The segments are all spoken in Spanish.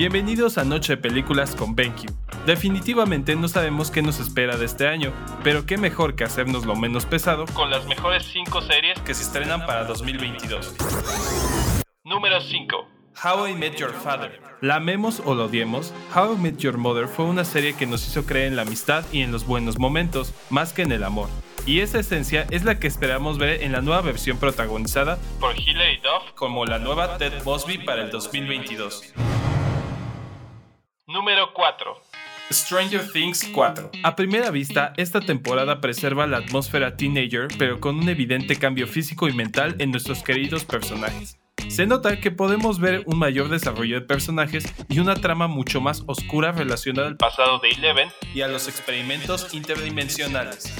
Bienvenidos a Noche de Películas con BenQ. Definitivamente no sabemos qué nos espera de este año, pero qué mejor que hacernos lo menos pesado con las mejores 5 series que se estrenan para 2022. Número 5. How I Met Your Father. La amemos o lo odiemos, How I Met Your Mother fue una serie que nos hizo creer en la amistad y en los buenos momentos, más que en el amor. Y esa esencia es la que esperamos ver en la nueva versión protagonizada por Hilary Duff como la nueva Ted Mosby para el 2022. Número 4. Stranger Things 4. A primera vista, esta temporada preserva la atmósfera teenager, pero con un evidente cambio físico y mental en nuestros queridos personajes. Se nota que podemos ver un mayor desarrollo de personajes y una trama mucho más oscura relacionada al pasado de Eleven y a los experimentos interdimensionales.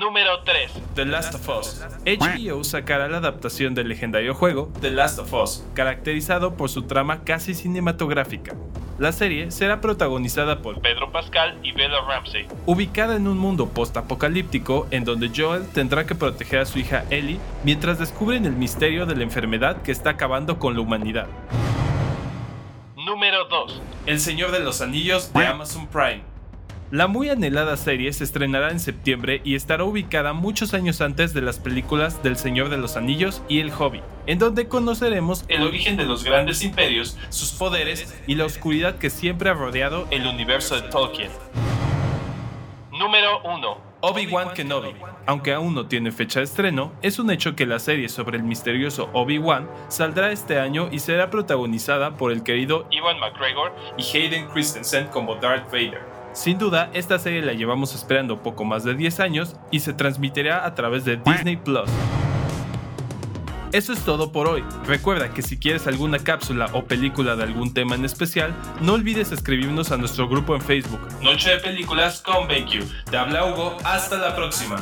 Número 3. The Last of Us. HBO sacará la adaptación del legendario juego The Last of Us, caracterizado por su trama casi cinematográfica. La serie será protagonizada por Pedro Pascal y Bella Ramsey, ubicada en un mundo post-apocalíptico en donde Joel tendrá que proteger a su hija Ellie mientras descubren el misterio de la enfermedad que está acabando con la humanidad. Número 2. El Señor de los Anillos de Amazon Prime. La muy anhelada serie se estrenará en septiembre y estará ubicada muchos años antes de las películas del Señor de los Anillos y El Hobbit, en donde conoceremos el origen de los grandes imperios, sus poderes y la oscuridad que siempre ha rodeado el universo de Tolkien. Número 1. Obi-Wan Kenobi. Aunque aún no tiene fecha de estreno, es un hecho que la serie sobre el misterioso Obi-Wan saldrá este año y será protagonizada por el querido Ivan McGregor y Hayden Christensen como Darth Vader. Sin duda, esta serie la llevamos esperando poco más de 10 años y se transmitirá a través de Disney Plus. Eso es todo por hoy. Recuerda que si quieres alguna cápsula o película de algún tema en especial, no olvides escribirnos a nuestro grupo en Facebook. Noche de Películas con BenQ. Te habla Hugo, hasta la próxima.